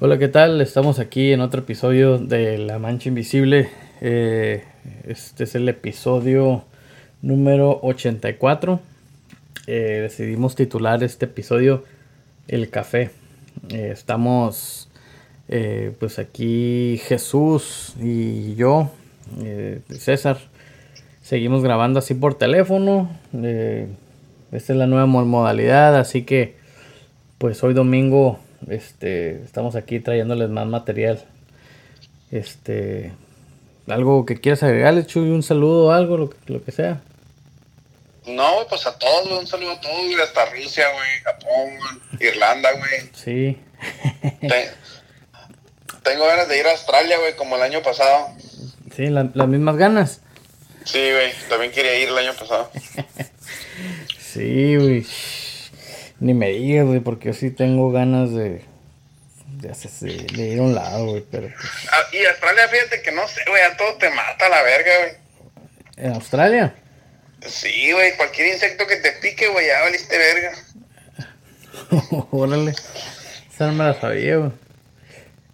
Hola, ¿qué tal? Estamos aquí en otro episodio de La Mancha Invisible. Eh, este es el episodio número 84. Eh, decidimos titular este episodio El Café. Eh, estamos pues aquí Jesús y yo, César. Seguimos grabando así por teléfono. esta es la nueva modalidad, así que pues hoy domingo este, estamos aquí trayéndoles más material. Este, algo que quieras agregarle, Chuy, un saludo o algo, lo que, lo que sea. No, pues a todos, un saludo a todos, güey, hasta Rusia, güey, Japón, Irlanda, güey. Sí. tengo ganas de ir a Australia, güey, como el año pasado. Sí, las mismas ganas. Sí, güey, también quería ir el año pasado. sí, güey. Ni me digas, güey, porque yo sí tengo ganas de, de, ir a un lado, güey, pero pues... Ah, y Australia, fíjate que no sé, güey, a todo te mata la verga, güey. ¿En Australia? Sí, güey, cualquier insecto que te pique, güey, ya valiste verga. Órale, esa no me la sabía, güey.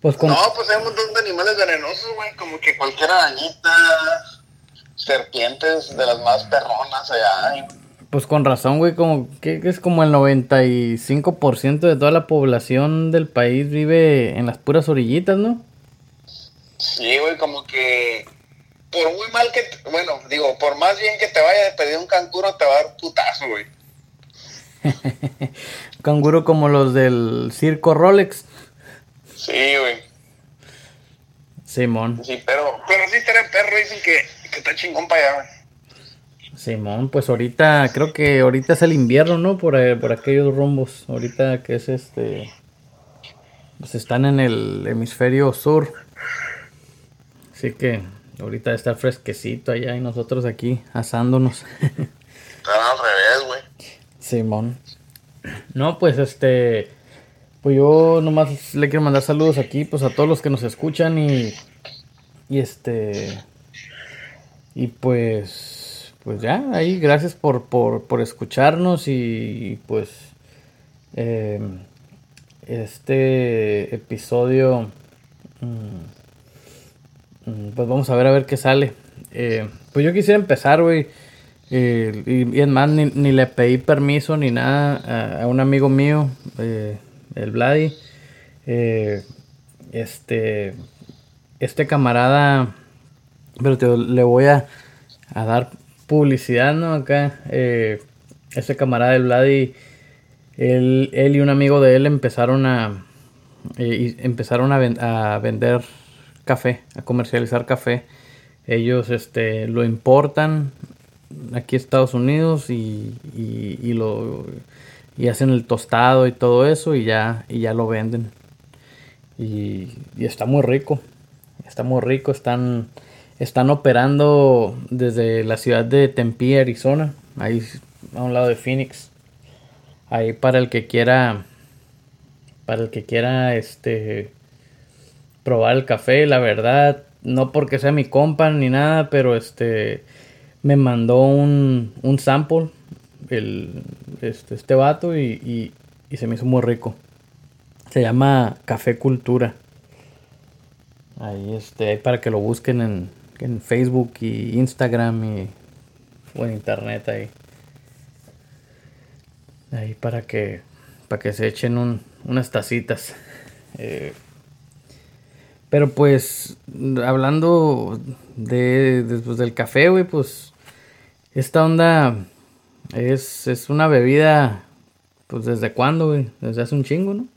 Pues con... No, pues hay un montón de animales venenosos, güey, como que cualquier arañita, serpientes de las más perronas allá, pues con razón, güey, como que es como el 95% de toda la población del país vive en las puras orillitas, ¿no? Sí, güey, como que por muy mal que, bueno, digo, por más bien que te vaya a pedir un canguro, te va a dar putazo, güey. canguro como los del circo Rolex. Sí, güey. Simón. Sí, pero, pero sí estará perro, dicen que, que está chingón para allá, güey. Simón, pues ahorita, creo que ahorita es el invierno, ¿no? Por, eh, por aquellos rumbos. Ahorita que es este. Pues están en el hemisferio sur. Así que ahorita está fresquecito allá y nosotros aquí asándonos. Están al revés, güey. Simón. No, pues este. Pues yo nomás le quiero mandar saludos aquí, pues a todos los que nos escuchan y. Y este. Y pues pues ya, ahí gracias por, por, escucharnos y, pues em, este episodio mm, mm, pues vamos a ver a ver qué sale. Eh, pues yo quisiera empezar, güey. Eh, y, es más, ni, le pedí permiso ni nada a, un amigo mío, eh, el Vladi. este, este camarada, pero te, le voy a, a dar publicidad, ¿no? Acá, eh, ese camarada del Vladi, él, él y un amigo de él empezaron a, eh, empezaron a, vender café, a comercializar café. Ellos este, lo importan aquí a Estados Unidos y, y, lo y hacen el tostado y todo eso y ya, y ya lo venden. Y, y está muy rico. Está muy rico. Están están operando desde la ciudad de Tempe, Arizona, ahí a un lado de Phoenix. Ahí para el que quiera, para el que quiera, este, probar el café, la verdad, no porque sea mi compa ni nada, pero este, me mandó un, un sample, el, este, este vato, y, y se me hizo muy rico. Se llama Café Cultura. Ahí este, para que lo busquen en, en Facebook y Instagram y, o en internet ahí. Ahí para que, para que se echen un, unas tacitas. Eh, pero pues, hablando de, después del café, güey, pues esta onda es, es una bebida, pues desde cuándo, güey? Desde hace un chingo, ¿no?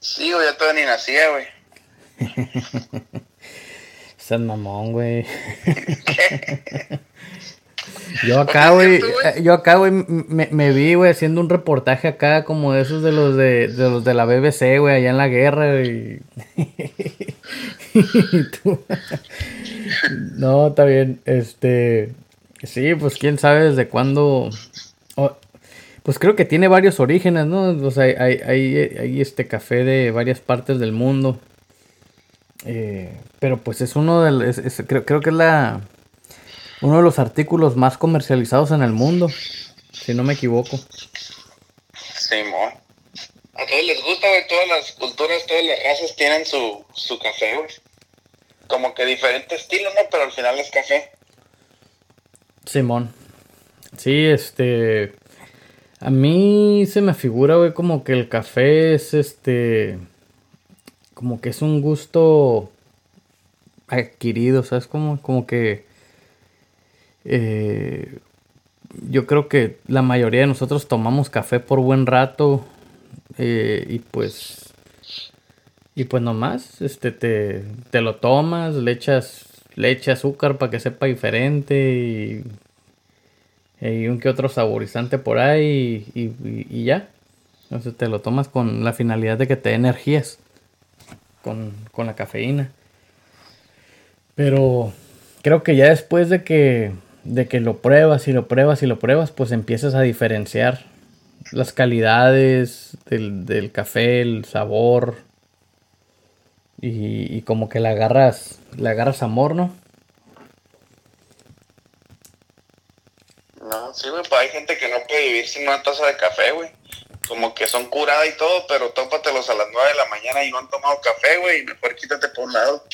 Sí, güey, ya todavía ni nacía, güey. Estás mamón, güey. Yo acá, güey, yo acá, güey, me, me, vi, güey, haciendo un reportaje acá como de esos de los de, de los de la BBC, güey, allá en la guerra, y... no, está bien, este... Sí, pues quién sabe desde cuándo... pues creo que tiene varios orígenes, ¿no? O sea, hay, hay, hay este café de varias partes del mundo. Eh, pero pues es uno de creo, creo que es la uno de los artículos más comercializados en el mundo, si no me equivoco. Simón. a todos les gusta, güey. Todas las culturas, todas las razas tienen su, su café, güey. Como que diferente estilo, ¿no? Pero al final es café. Simón. Sí, este. A mí se me figura, güey, como que el café es este. Como que es un gusto adquirido, ¿sabes? Como, como que. Eh, yo creo que la mayoría de nosotros tomamos café por buen rato. eh, y pues. Y pues nomás, este, te, te lo tomas, le echas, le echas azúcar para que sepa diferente y y un que otro saborizante por ahí y, y- y ya. Entonces te lo tomas con la finalidad de que te dé energías con, con la cafeína. Pero creo que ya después de que, de que lo pruebas y lo pruebas y lo pruebas, pues empiezas a diferenciar las calidades del, del café, el sabor. Y, y como que le agarras, le agarras amor, ¿no? No, sí, güey, pues hay gente que no puede vivir sin una taza de café, güey. Como que son curada y todo, pero tópatelos a las 9 de la mañana y no han tomado café, güey. y Mejor quítate por un lado.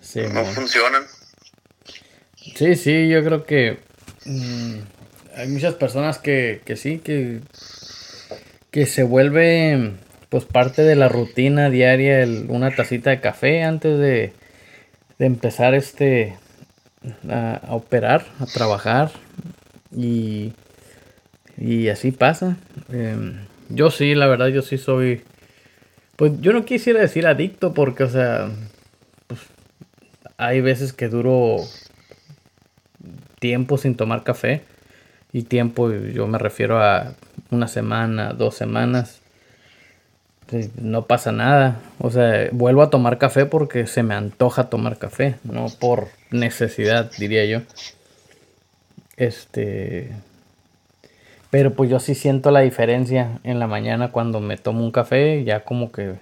Sí, No funcionan. Sí, sí, yo creo que mm, hay muchas personas que, que sí, que, que se vuelve pues parte de la rutina diaria el- una tacita de café antes de, de empezar este a, a operar, a trabajar y, y así pasa. Em, yo sí, la verdad, yo sí soy, pues yo no quisiera decir adicto porque, o sea, pues, hay veces que duro tiempo sin tomar café. Y tiempo, yo me refiero a una semana, dos semanas. Pues, No pasa nada. O sea, vuelvo a tomar café porque se me antoja tomar café, no por necesidad, diría yo. Este. Pero pues yo sí siento la diferencia en la mañana cuando me tomo un café, ya como que.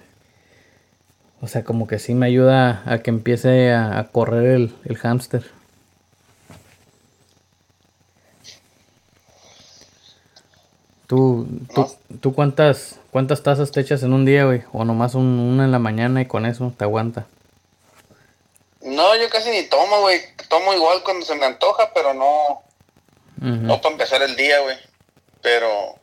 O sea, como que sí me ayuda a que empiece a, a correr el, el hámster. ¿Tú, tú, tú cuántas, cuántas tazas te echas en un día, güey? O nomás un- una en la mañana y con eso te aguanta. No, yo casi ni tomo, güey. Tomo igual cuando se me antoja, pero no, no para empezar el día, güey. Pero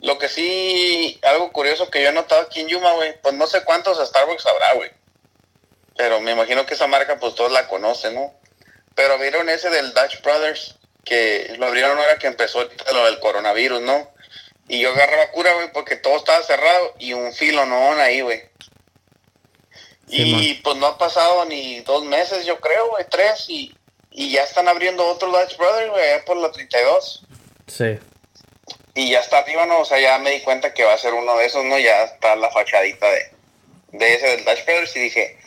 lo que sí, algo curioso que yo he notado aquí en Yuma, güey, pues no sé cuántos Starbucks habrá, güey. Pero me imagino que esa marca, pues todos la conocen, ¿no? Pero vieron ese del Dutch Brothers, que lo abrieron ahora que empezó lo del coronavirus, ¿no? Y yo agarraba cura, güey, porque todo estaba cerrado y un filo no ahí, güey. Y pues no ha pasado ni dos meses, yo creo, güey, tres, y, y ya están abriendo otro Dutch Brothers, güey, por la 32. Sí. Y ya está arriba, ¿no? O sea, ya me di cuenta que va a ser uno de esos, ¿no? Ya está la fachadita de, de ese del Dutch Brothers y dije,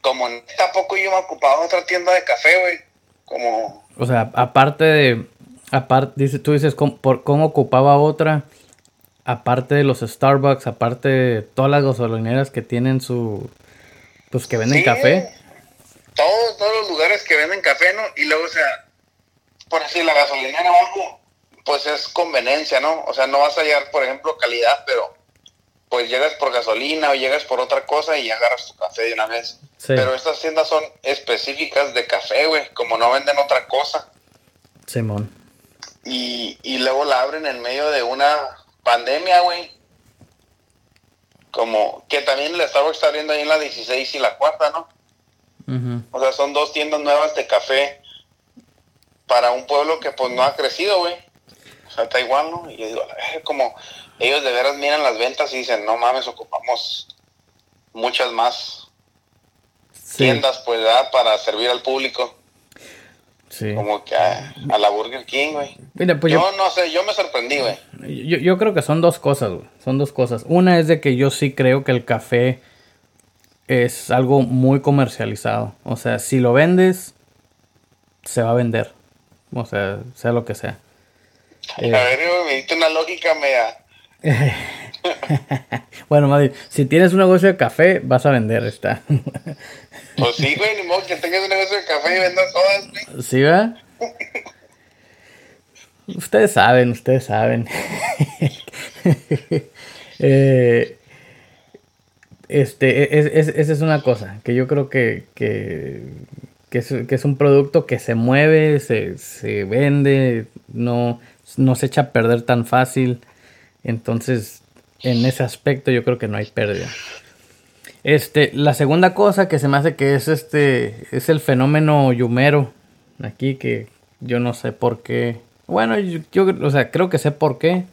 como tampoco yo me ocupaba otra tienda de café, güey. Como, O sea, aparte de. Aparte, dice, tú dices, ¿cómo, por, ¿cómo ocupaba otra? Aparte de los Starbucks, aparte de todas las gasolineras que tienen su. Pues que venden Sí, café. Todos, todos los lugares que venden café, ¿no? Y luego, o sea, por así la gasolinera o algo, pues es conveniencia, ¿no? O sea, no vas a hallar, por ejemplo, calidad, pero pues llegas por gasolina o llegas por otra cosa y agarras tu café de una vez. Sí. Pero estas tiendas son específicas de café, güey, como no venden otra cosa. Simón. Y, y luego la abren en medio de una pandemia, güey. Como que también el Starbucks está abriendo ahí en la 16 y la cuarta, ¿no? O sea, son dos tiendas nuevas de café para un pueblo que pues no ha crecido, güey. O sea, está igual, ¿no? Y yo digo, a la verga, como ellos de veras miran las ventas y dicen, no mames, ocupamos muchas más Sí. tiendas, pues, ¿verdad? Para servir al público. Sí. Como que a, a la Burger King, güey. Mira, pues yo, yo, no sé, yo me sorprendí, güey. yo, yo creo que son dos cosas, güey. Son dos cosas. Una es de que yo sí creo que el café es algo muy comercializado. O sea, si lo vendes, se va a vender. O sea, sea lo que sea. Eh. A ver, güey, me diste una lógica media... Bueno, bien, si tienes un negocio de café, vas a vender, está. Pues sí, güey, ni modo que tengas un negocio de café y vendas todas, güey. ¿Sí, va? ustedes saben, ustedes saben. eh, este, esa es, una cosa que yo creo que, que, es, un producto que se mueve, se, se vende, no, no se echa a perder tan fácil. Entonces, en ese aspecto yo creo que no hay pérdida. Este, la segunda cosa que se me hace que es este, es el fenómeno yumero. Aquí que yo no sé por qué. Bueno, yo, o sea, creo que sé por qué.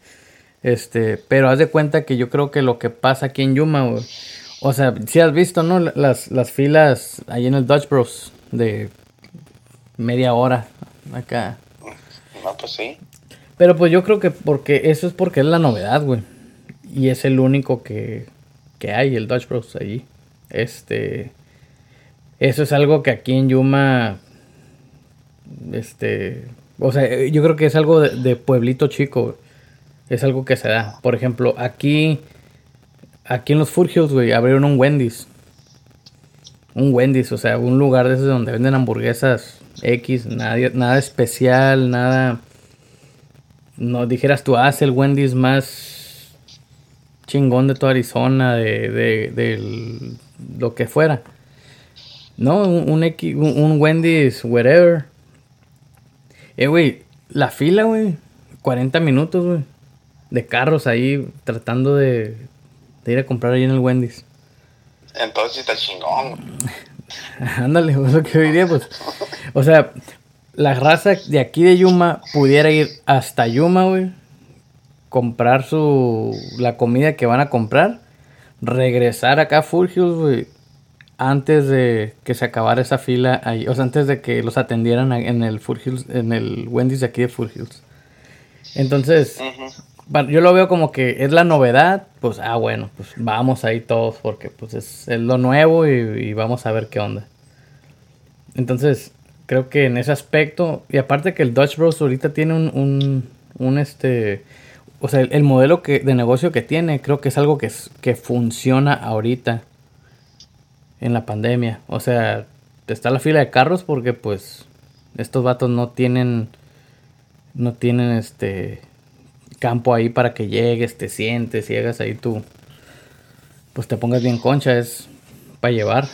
Este, pero haz de cuenta que yo creo que lo que pasa aquí en Yuma, o sea, si has visto, ¿no? Las, las filas ahí en el Dutch Bros de media hora acá. No, pues sí. Pero pues yo creo que porque eso es porque es la novedad, güey. Y es el único que, que hay, el Dutch Bros allí. Este. Eso es algo que aquí en Yuma. Este. O sea, yo creo que es algo de, pueblito chico. Es algo que se da. Por ejemplo, aquí. Aquí en los Furgios, güey, abrieron un Wendy's. Un Wendy's, o sea, un lugar de esos donde venden hamburguesas X, nada, nada especial, nada. No dijeras tú, haz el Wendy's más chingón de toda Arizona, de, de, de lo que fuera. No, un, un, un Wendy's, whatever. Eh, güey, la fila, güey, 40 minutos, güey, de carros ahí tratando de, de ir a comprar ahí en el Wendy's. Entonces está chingón. Ándale, es lo que diría, pues. O sea, la raza de aquí de Yuma pudiera ir hasta Yuma, güey comprar su la comida que van a comprar, regresar acá a Full Hills, antes de que se acabara esa fila ahí, o sea, antes de que los atendieran en el Full Hills, en el Wendy's de aquí de Full Hills. Entonces, yo lo veo como que es la novedad, pues, ah, bueno, pues vamos ahí todos porque pues es, lo nuevo y, vamos a ver qué onda. Entonces, creo que en ese aspecto, y aparte que el Dutch Bros ahorita tiene un, un, este, o sea, el, modelo que, de negocio que tiene, creo que es algo que, que funciona ahorita en la pandemia. O sea, está la fila de carros porque pues estos vatos no tienen, no tienen este campo ahí para que llegues, te sientes, llegas ahí tú, pues te pongas bien concha, es para llevar.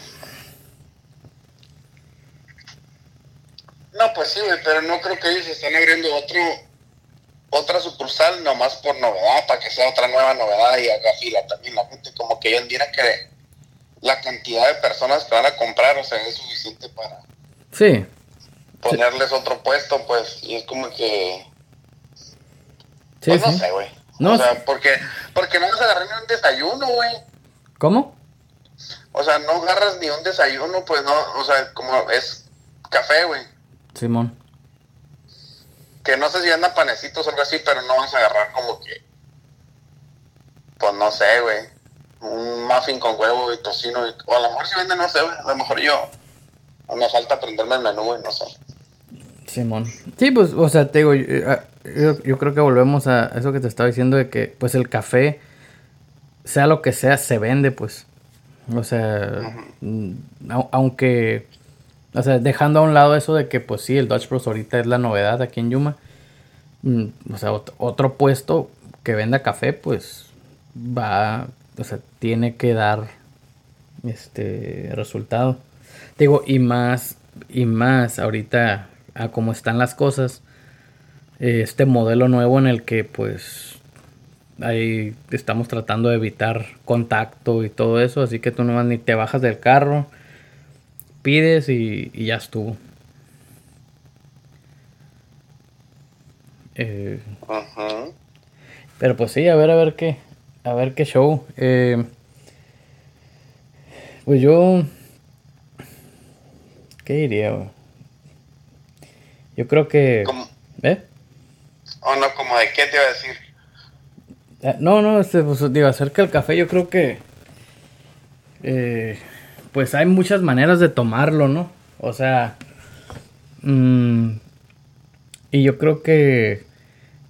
No, pues sí, pero no creo que ellos están abriendo otro otra sucursal nomás por novedad, para que sea otra nueva novedad y haga fila también. La gente como que ellos dirán que la cantidad de personas que van a comprar, o sea, es suficiente para sí. ponerles otro puesto, pues, y es como que... pues no sé, güey. No. O sea, porque, porque no vas a agarrar ni un desayuno, güey. ¿Cómo? O sea, no agarras ni un desayuno, pues no, o sea, como es café, güey. Simón que no sé si andan panecitos o algo así, pero no vas a agarrar como que, pues no sé, güey, un muffin con huevo y tocino, o a lo mejor si venden, no sé, güey, a lo mejor yo, me falta aprenderme el menú, güey, no sé. Simón. Sí, pues, o sea, te digo, ah, yo, creo que volvemos a eso que te estaba diciendo de que, pues, el café, sea lo que sea, se vende, pues. O sea, mm, aunque o sea, dejando a un lado eso de que, pues sí, el Dutch Bros ahorita es la novedad aquí en Yuma. Mm, o sea, otro puesto que venda café, pues va, o sea, tiene que dar este resultado. Digo, y más, y más ahorita a cómo están las cosas, este modelo nuevo en el que pues ahí estamos tratando de evitar contacto y todo eso, así que tú no ni te bajas del carro pides y, ya estuvo. Eh, pero pues sí, a ver, a ver qué, a ver qué show. Eh, pues yo, ¿qué diría? Yo creo que, ¿eh? ¿O no, como de qué te iba a decir? Eh, no, no, este, pues, digo, acerca del café, yo creo que, eh, pues hay muchas maneras de tomarlo, ¿no? O sea, mm, y yo creo que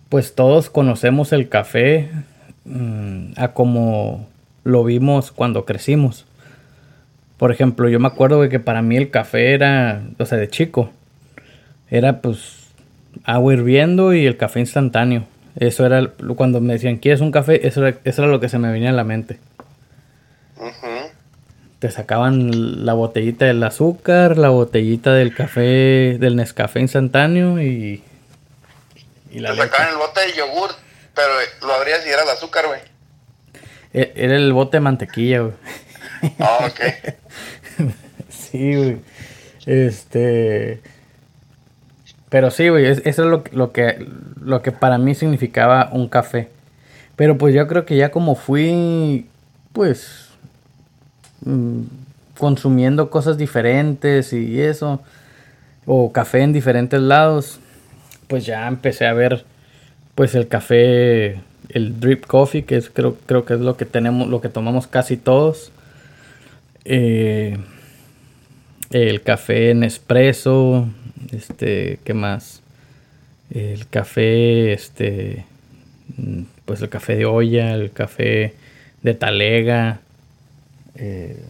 pues todos conocemos el café mm, a como lo vimos cuando crecimos. Por ejemplo, yo me acuerdo de que para mí el café era, o sea, de chico, era pues agua hirviendo y el café instantáneo. Eso era cuando me decían, ¿quieres un café? Eso era, eso era lo que se me venía a la mente. Te sacaban la botellita del azúcar, la botellita del café, del Nescafé instantáneo y. y la Te sacaban el bote de yogur, pero lo abrías y era el azúcar, güey. E, era el bote de mantequilla, güey. Ah, ok. sí, güey. Este. Pero sí, güey, eso es lo, lo, que, lo que para mí significaba un café. Pero pues yo creo que ya como fui, pues, consumiendo cosas diferentes y eso, o café en diferentes lados, pues ya empecé a ver, pues el café, el drip coffee, que es, creo, creo que es lo que tenemos, lo que tomamos casi todos. Eh, el café en espresso, este, ¿qué más? El café, este, pues el café de olla, el café de talega. Eh,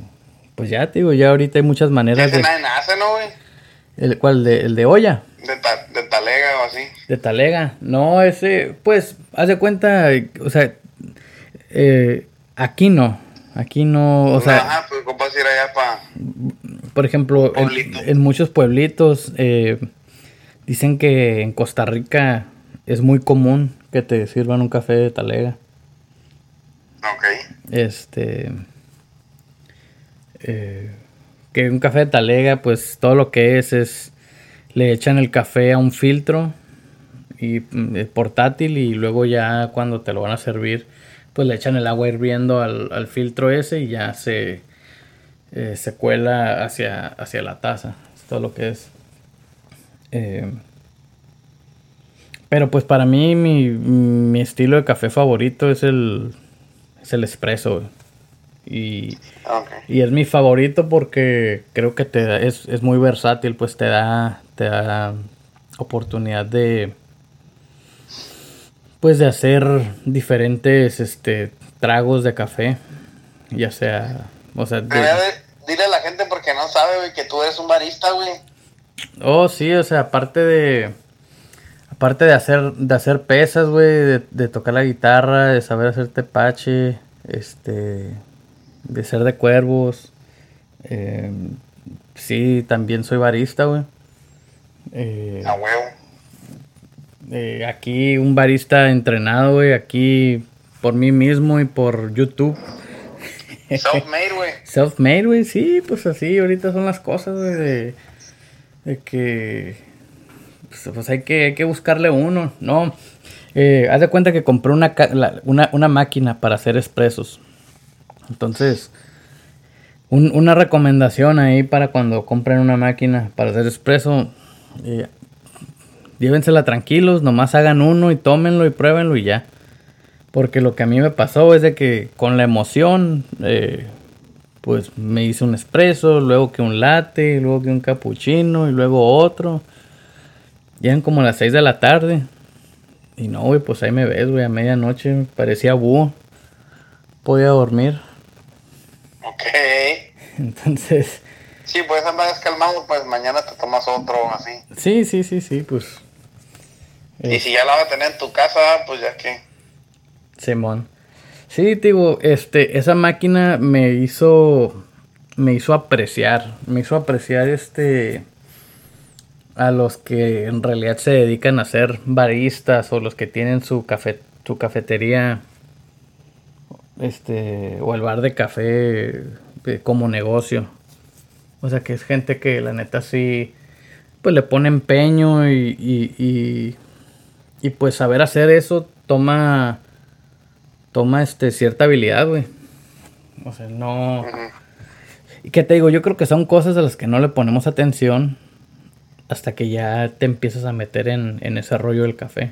pues ya, te digo, ya ahorita hay muchas maneras de... ¿no, güey? ¿El cuál? De, ¿El de olla? De, talega o así. De talega. No, ese, pues, haz de cuenta, o sea, eh, aquí no. Aquí no, o sea... Ajá, pues, ¿cómo ir allá para...? Por ejemplo, en, muchos pueblitos eh, dicen que en Costa Rica es muy común que te sirvan un café de talega. Ok. Este. Eh, que un café de talega, pues todo lo que es es. Le echan el café a un filtro y mm, portátil y luego ya cuando te lo van a servir, pues le echan el agua hirviendo al, al filtro ese y ya se eh, se cuela hacia, hacia la taza. Es todo lo que es. Eh, pero pues para mí mi, estilo de café favorito es el, es el espresso. Y, y es mi favorito porque creo que te es, es muy versátil, pues te da, te da oportunidad de pues de hacer diferentes este tragos de café ya sea o sea dile a la gente porque no sabe, güey, que tú eres un barista, güey. Oh, sí, o sea, aparte de. Aparte de hacer, de hacer pesas, güey, de, tocar la guitarra, de saber hacer tepache, este. De ser de cuervos. Eh, sí, también soy barista, güey. Eh, a huevo. Eh, aquí un barista entrenado, güey, aquí por mí mismo y por YouTube. Self-made, güey. Self-made, güey, sí, pues así, ahorita son las cosas, güey, de, de que. Pues, pues, hay, que, hay que buscarle uno, ¿no? Eh, haz de cuenta que compré una, una, máquina para hacer expresos. Entonces, una recomendación ahí para cuando compren una máquina para hacer expreso. Eh, llévensela tranquilos, nomás hagan uno y tómenlo y pruébenlo y ya. Porque lo que a mí me pasó es de que con la emoción, eh, pues me hice un espresso, luego que un latte, luego que un cappuccino y luego otro. Llegan como las 6 de la tarde. Y no, güey, pues ahí me ves, güey, a medianoche parecía búho. Podía dormir. Ok. Entonces... Sí, pues andas calmado, pues mañana te tomas otro así. Sí, sí, sí, sí, pues... Y si ya la vas a tener en tu casa, pues ya que... Simón. Sí, digo, este, esa máquina me hizo, me hizo apreciar, me hizo apreciar este, a los que en realidad se dedican a ser baristas o los que tienen su café, su cafetería, este, o el bar de café eh, como negocio. O sea, que es gente que la neta sí, pues le pone empeño y, y, y, y pues saber hacer eso toma toma este, cierta habilidad, güey. O sea, no... ¿Y qué te digo? Yo creo que son cosas a las que no le ponemos atención hasta que ya te empiezas a meter en, en ese rollo del café.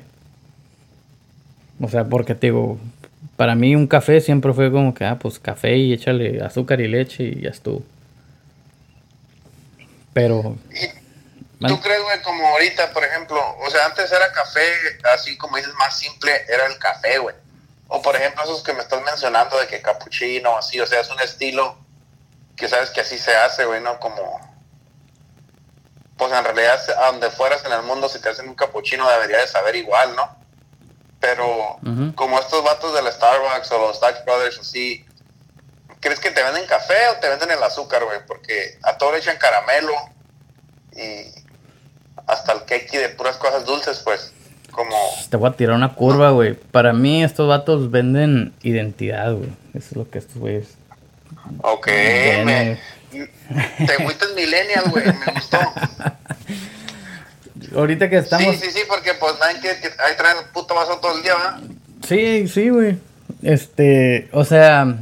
O sea, porque te digo, para mí un café siempre fue como que, ah, pues café y échale azúcar y leche y ya estuvo. Pero... ¿Tú crees, güey, como ahorita, por ejemplo, o sea, antes era café, así como dices, más simple, era el café, güey? O por ejemplo, esos que me estás mencionando de que capuchino, así, o sea, es un estilo que sabes que así se hace, güey, ¿no? Como... pues en realidad a donde fueras en el mundo si te hacen un capuchino debería de saber igual, ¿no? Pero como estos vatos del Starbucks o los Dutch Brothers así, ¿crees que te venden café o te venden el azúcar, güey? Porque a todo le echan caramelo y hasta el cake de puras cosas dulces, pues. Como... Te voy a tirar una curva, güey. Para mí estos vatos venden identidad, güey. Eso es lo que estos güeyes... Ok, me, te fuiste millennial, güey. Me gustó. Ahorita que estamos... Sí, sí, sí, porque pues nadie que, ahí traen el puto vaso todo el día, ¿verdad? Sí, sí, güey. Este, o sea,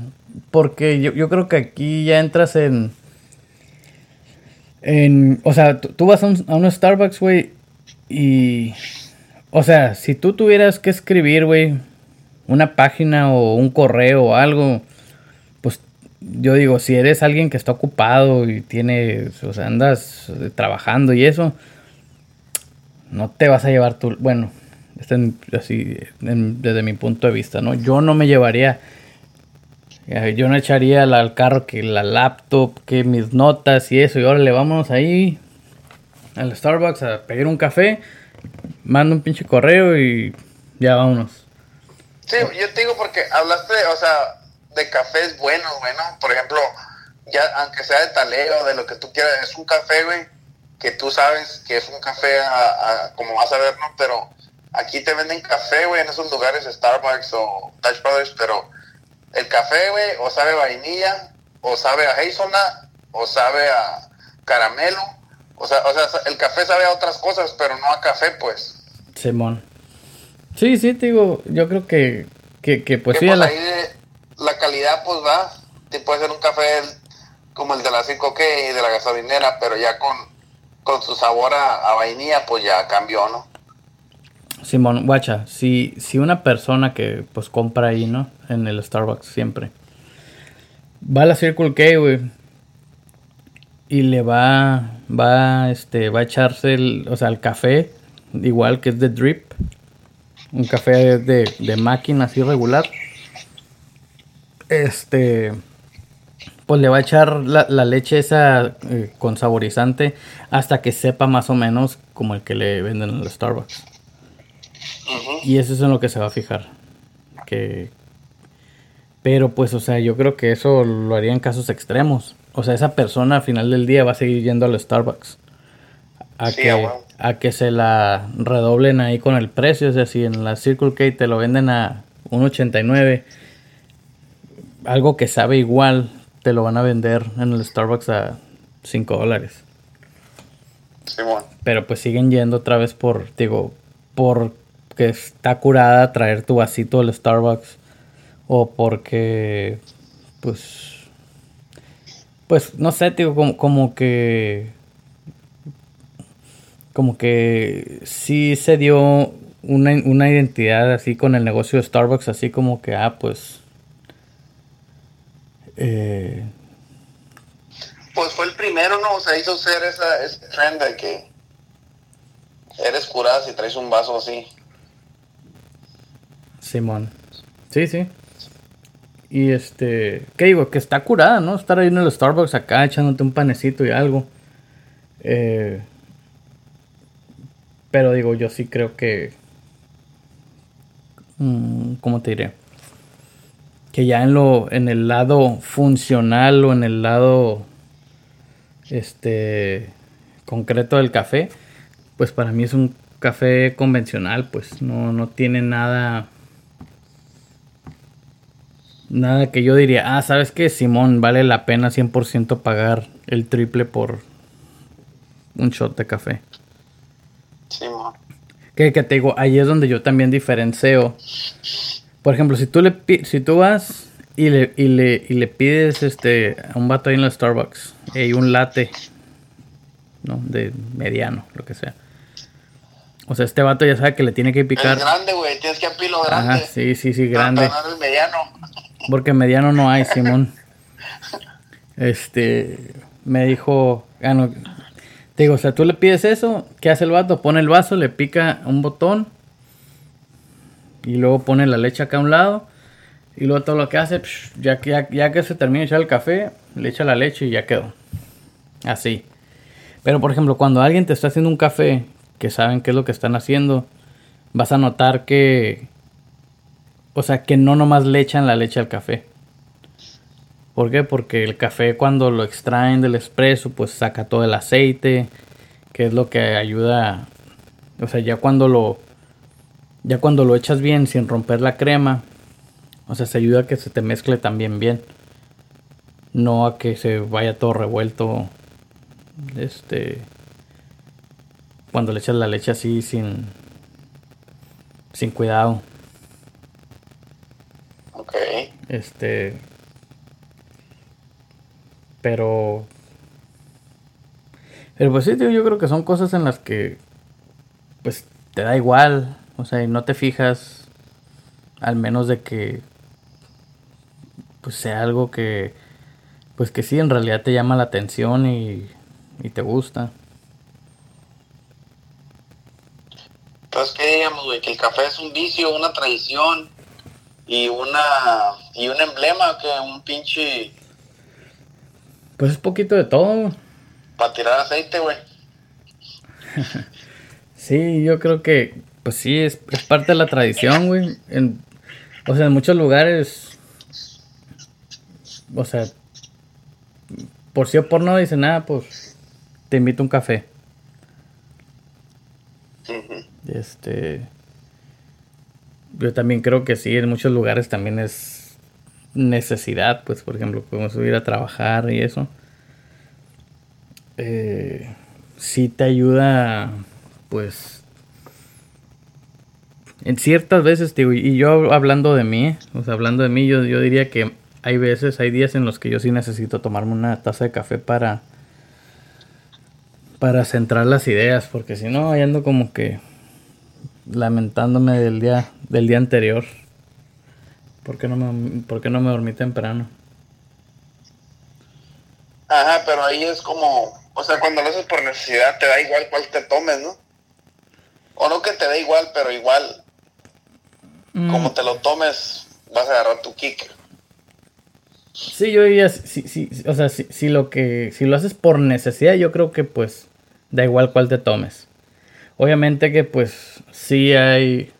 porque yo, yo creo que aquí ya entras en... En, o sea, tú, vas a un, a un Starbucks, güey, y... O sea, si tú tuvieras que escribir, güey, una página o un correo o algo, pues yo digo, si eres alguien que está ocupado y tiene, o sea, andas trabajando y eso, no te vas a llevar tu, bueno, así desde mi punto de vista, ¿no? Yo no me llevaría eh, yo no echaría al carro que la laptop, que mis notas y eso. Y ahora le vámonos ahí al Starbucks a pedir un café. Mando un pinche correo y ya vámonos. Sí, yo te digo porque hablaste, o sea, de cafés buenos, bueno. Por ejemplo, ya aunque sea de taleo, de lo que tú quieras, es un café, güey, que tú sabes que es un café a, como vas a ver, ¿no? Pero aquí te venden café, güey, en esos lugares, Starbucks o Touch Brothers, pero el café, güey, o sabe a vainilla, o sabe a hazelnut, o sabe a caramelo. O sea, o sea, el café sabe a otras cosas, pero no a café, pues. Simón. Sí, sí, te digo, yo creo que, que, que pues sí. Pues la... ahí la calidad, pues va. Te puede ser un café como el de la 5K y de la gasolinera, pero ya con, con su sabor a, vainilla, pues ya cambió, ¿no? Simón, guacha, si, si una persona que pues compra ahí, ¿no? En el Starbucks siempre. Va a la Circle K, güey. Y le va, va, este, va a echarse el, o sea, el café, igual que es de drip. Un café de, de máquina así regular. Este, pues le va a echar la, leche esa eh, con saborizante hasta que sepa más o menos como el que le venden en el Starbucks. Y eso es en lo que se va a fijar. Que... Pero pues, o sea, yo creo que eso lo haría en casos extremos. O sea, esa persona al final del día va a seguir yendo al Starbucks. A, que, a que se la redoblen ahí con el precio. O sea, si en la Circle K te lo venden a 1.89, algo que sabe igual, te lo van a vender en el Starbucks a 5 dólares. Pero pues siguen yendo otra vez por, digo, por que está curada traer tu vasito del Starbucks o porque pues pues no sé, digo, como, como que como que sí se dio una, una, identidad así con el negocio de Starbucks, así como que, ah, pues... Eh, pues fue el primero, ¿no? O sea, hizo ser esa, ese trend de que eres curada si traes un vaso así. Simón. Sí, sí. Y este, ¿qué digo? Que está curada, ¿no? Estar ahí en el Starbucks acá echándote un panecito y algo. Eh, pero digo, yo sí creo que... Mm, ¿Cómo te diré? Que ya en lo, en el lado funcional o en el lado, este, concreto del café, pues para mí es un café convencional, pues no, no tiene nada Nada que yo diría, ah, ¿sabes qué? Simón, vale la pena 100% pagar el triple por un shot de café. Simón. Que, que te digo, ahí es donde yo también diferencio. Por ejemplo, si tú le si tú vas y le, y le, y le pides este a un vato ahí en la Starbucks y un latte, ¿no? De mediano, lo que sea. O sea, este vato ya sabe que le tiene que picar. Es grande, güey, tienes que apilo grande. Ajá, sí, sí, sí, grande. el mediano. Porque mediano no hay, Simón. Este, me dijo, ah, no, te digo, o sea, tú le pides eso, ¿qué hace el vato? Pone el vaso, le pica un botón y luego pone la leche acá a un lado y luego todo lo que hace, ya, ya, ya que se termina de echar el café, le echa la leche y ya quedó. Así. Pero por ejemplo, cuando alguien te está haciendo un café, que saben qué es lo que están haciendo, vas a notar que, o sea, que no nomás le echan la leche al café. ¿Por qué? Porque el café cuando lo extraen del espresso, pues saca todo el aceite, que es lo que ayuda, o sea, ya cuando lo, ya cuando lo echas bien sin romper la crema, o sea, se ayuda a que se te mezcle también bien. No a que se vaya todo revuelto. Este. Cuando le echas la leche así sin. Sin cuidado. Ok. Este. Pero. Pero pues sí, tío, yo creo que son cosas en las que. Pues te da igual. O sea, y no te fijas. Al menos de que. Pues sea algo que. Pues que sí, en realidad te llama la atención y. Y te gusta. Entonces, ¿qué digamos, güey? Que el café es un vicio, una tradición y una y un emblema que un pinche Pues es poquito de todo. para tirar aceite, güey. Sí, yo creo que, pues sí, es, es parte de la tradición, güey. En, o sea, en muchos lugares, o sea, por sí o por no dicen nada, pues te invito a un café. Este, yo también creo que sí, en muchos lugares también es necesidad, pues, por ejemplo, podemos ir a trabajar y eso. Eh, sí te ayuda, pues, en ciertas veces, digo, y yo hablando de mí, o sea, hablando de mí, yo, yo diría que hay veces, hay días en los que yo sí necesito tomarme una taza de café para, para centrar las ideas, porque si no, ahí ando como que lamentándome del día, del día anterior. ¿Por qué no me, por qué no me dormí temprano? Ajá, pero ahí es como, o sea, cuando lo haces por necesidad, te da igual cuál te tomes, ¿no? O no que te dé igual, pero igual, Mm. como te lo tomes, vas a agarrar tu kick. Sí, yo diría, si, si, o sea, si, si lo que, si lo haces por necesidad, yo creo que pues da igual cuál te tomes. Obviamente que pues sí hay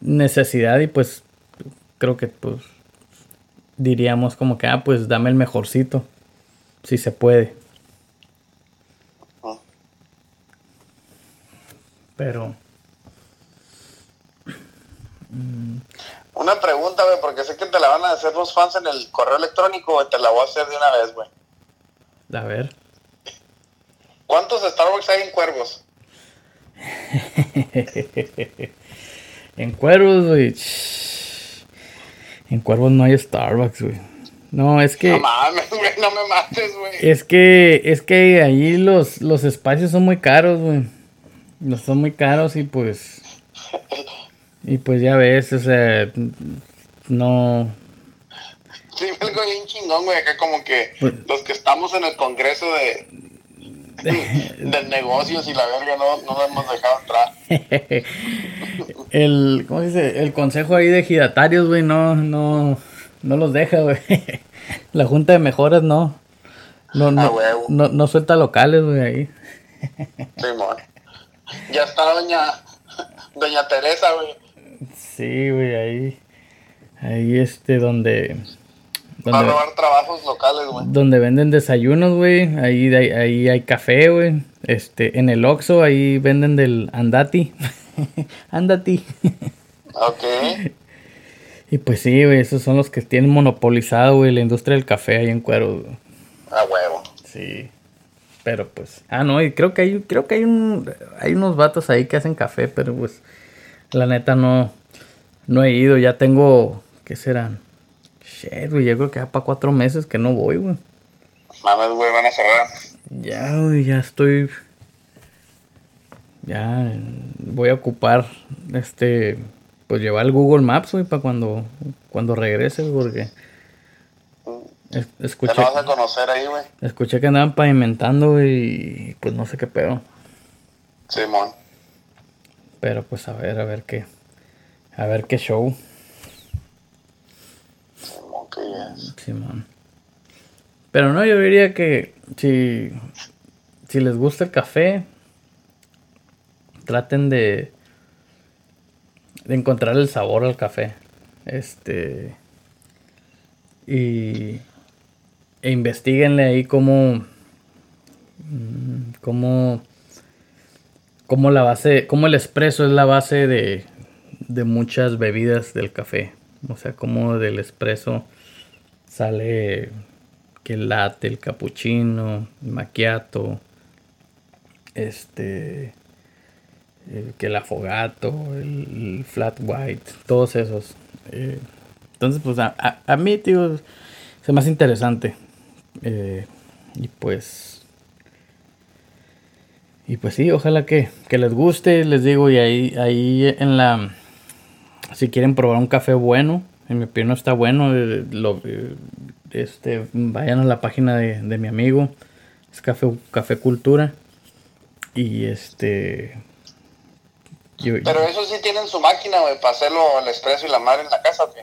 necesidad y pues creo que pues diríamos como que, ah, pues dame el mejorcito, si se puede. Ujú. Pero, Una pregunta, güey, porque sé que te la van a hacer los fans en el correo electrónico, güey, te la voy a hacer de una vez, güey. a ver. ¿Cuántos Starbucks hay en Cuervos? en Cuervos, güey. En Cuervos no hay Starbucks, güey. No, es que... No mames, güey, no me mates, güey. Es que, es que ahí los, los espacios son muy caros, güey. Los son muy caros y pues. Y pues ya ves, o sea. No. Sí, algo bien chingón, güey, acá como que Pues- los que estamos en el congreso de, de negocios y la verga no, no lo hemos dejado entrar. El. ¿Cómo se dice? El consejo ahí de ejidatarios, güey, no, no. No los deja, güey. La junta de mejoras no. No, Ah, no, no, no suelta locales, güey, ahí. Simón. Ya está doña, doña Teresa, güey. Sí, güey, ahí. Ahí este, donde. A donde- robar trabajos locales, güey. Donde venden desayunos, güey. Ahí, ahí, ahí hay café, güey. Este, en el Oxxo, ahí venden del Andati. Andati. Ok. y pues sí, güey, esos son los que tienen monopolizado, güey, la industria del café ahí en Cuero, güey. A huevo. Sí. Pero pues. Ah, no, y creo que hay, creo que hay un. Hay unos vatos ahí que hacen café, pero pues. La neta no. No he ido. Ya tengo. ¿Qué serán? Shit, güey. Yo creo que ya para cuatro meses que no voy, güey. Mames, güey, van a cerrar. Ya, güey, ya estoy. Ya voy a ocupar este. Pues llevar el Google Maps, güey, para cuando, cuando regrese, porque. es- Te Escuché, lo vas a conocer ahí, güey. escuché que andaban pavimentando, güey, y pues no sé qué pedo. Simón. Pero pues a ver, a ver qué. A ver qué show. Es. Simón. Pero no, yo diría que si, si les gusta el café, traten de, de encontrar el sabor al café. Este. Y. E investiguenle ahí cómo. mm, cómo. Cómo la base. cómo el espresso es la base de. de muchas bebidas del café. O sea, cómo del espresso sale que el latte, el cappuccino, el macchiato, este, eh, que el afogato, el, el flat white, todos esos. Eh, entonces, pues a, a- a mí, tío, me hace interesante. Eh, y pues, y pues sí, ojalá que, que les guste, les digo, y ahí, ahí en la, si quieren probar un café bueno, en mi opinión está bueno, eh, lo, eh, este, vayan a la página de, de mi amigo, es Café, Café Cultura, y este... yo- Pero eso sí tienen su máquina, güey, para hacerlo el expreso y la madre en la casa, ¿o qué?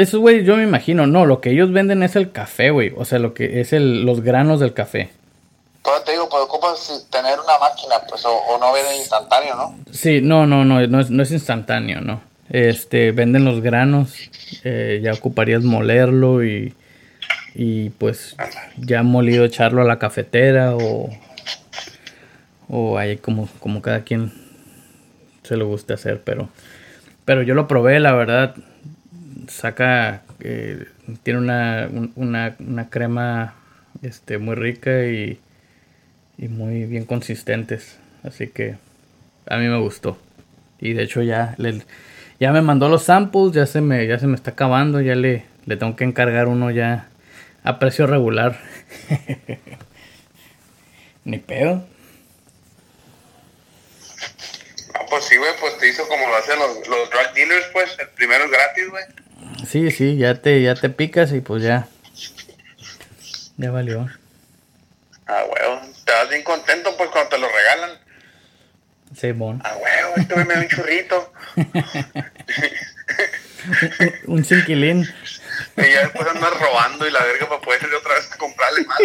Eso, güey, yo me imagino, no, lo que ellos venden es el café, güey, o sea, lo que es el, los granos del café. Todavía te digo, pues ocupas tener una máquina, pues, o, no viene instantáneo, ¿no? Sí, no, no, no, no es, no es instantáneo, no. Este, venden los granos, eh, ya ocuparías molerlo y, y pues ya molido echarlo a la cafetera o, o ahí como, como cada quien se lo guste hacer, pero, pero yo lo probé, la verdad, saca, eh, tiene una, un- una, una crema este, muy rica y, y muy bien consistentes, así que a mí me gustó. Y de hecho ya le, ya me mandó los samples, ya se me ya se me está acabando, ya le le tengo que encargar uno ya a precio regular. Ni pedo. Ah, pues sí, güey, pues te hizo como lo hacen los, los drug dealers, pues, el primero es gratis, güey. Sí, sí, ya te ya te picas y pues ya ya valió. Ah, huevo, te vas bien contento, pues, cuando te lo regalan. Simón. Ah, huevo, güey me da un churrito. Un cinquilín. Y ya después andas robando y la verga para poder ir otra vez a comprarle más.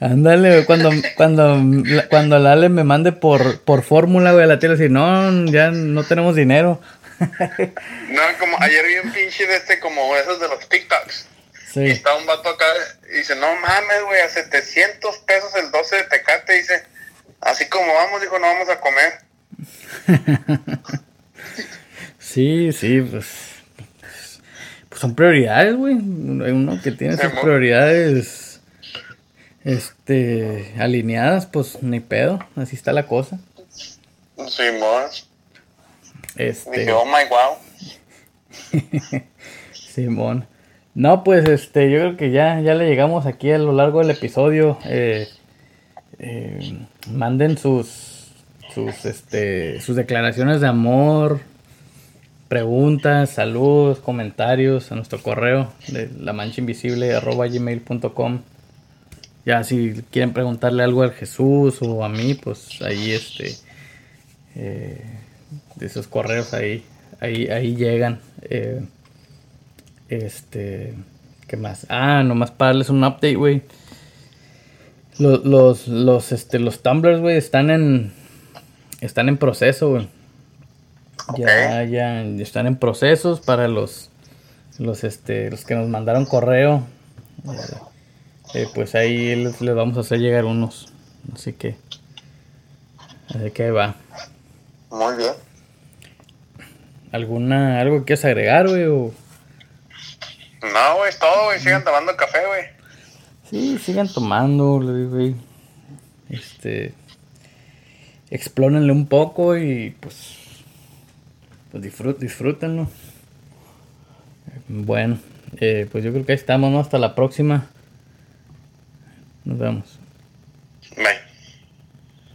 Ándale, güey, cuando cuando cuando la Ale me mande por por fórmula, güey, a la tía le decir, "No, ya no tenemos dinero." No, como ayer vi un pinche de este, como esos de los TikToks. Y Sí. está un vato acá y dice, no mames, güey, a 700 pesos el 12 de Tecate. Dice, así como vamos, dijo, no vamos a comer. Sí, sí, pues, pues son prioridades, güey. Hay uno que tiene sus prioridades este alineadas, pues ni pedo, así está la cosa. Simón. Este, Dije, oh my wow. Simón. No, pues este, yo creo que ya, ya le llegamos aquí a lo largo del episodio. Eh, eh, manden sus, sus, este, sus declaraciones de amor, preguntas, saludos, comentarios a nuestro correo de la mancha invisible. Ya si quieren preguntarle algo al Jesús o a mí, pues ahí este eh, de esos correos ahí, ahí, ahí llegan. Este, ¿qué más? Ah, nomás para darles un update, güey. Los, los, los, este, los tumblers, güey, están en, están en proceso, güey. Ya, ya, ya están en procesos para los, los, este, los que nos mandaron correo. Eh, eh, pues ahí les, les vamos a hacer llegar unos. Así que, así que ahí va. Muy bien. ¿Alguna, algo que quieras agregar, güey? O... No, güey, es todo, güey. Sigan tomando café, güey. Sí, sigan tomando, güey. Este. Explónenle un poco y pues. Pues disfrut, disfrútenlo. Bueno, eh, pues yo creo que ahí estamos, ¿no? Hasta la próxima. Nos vemos.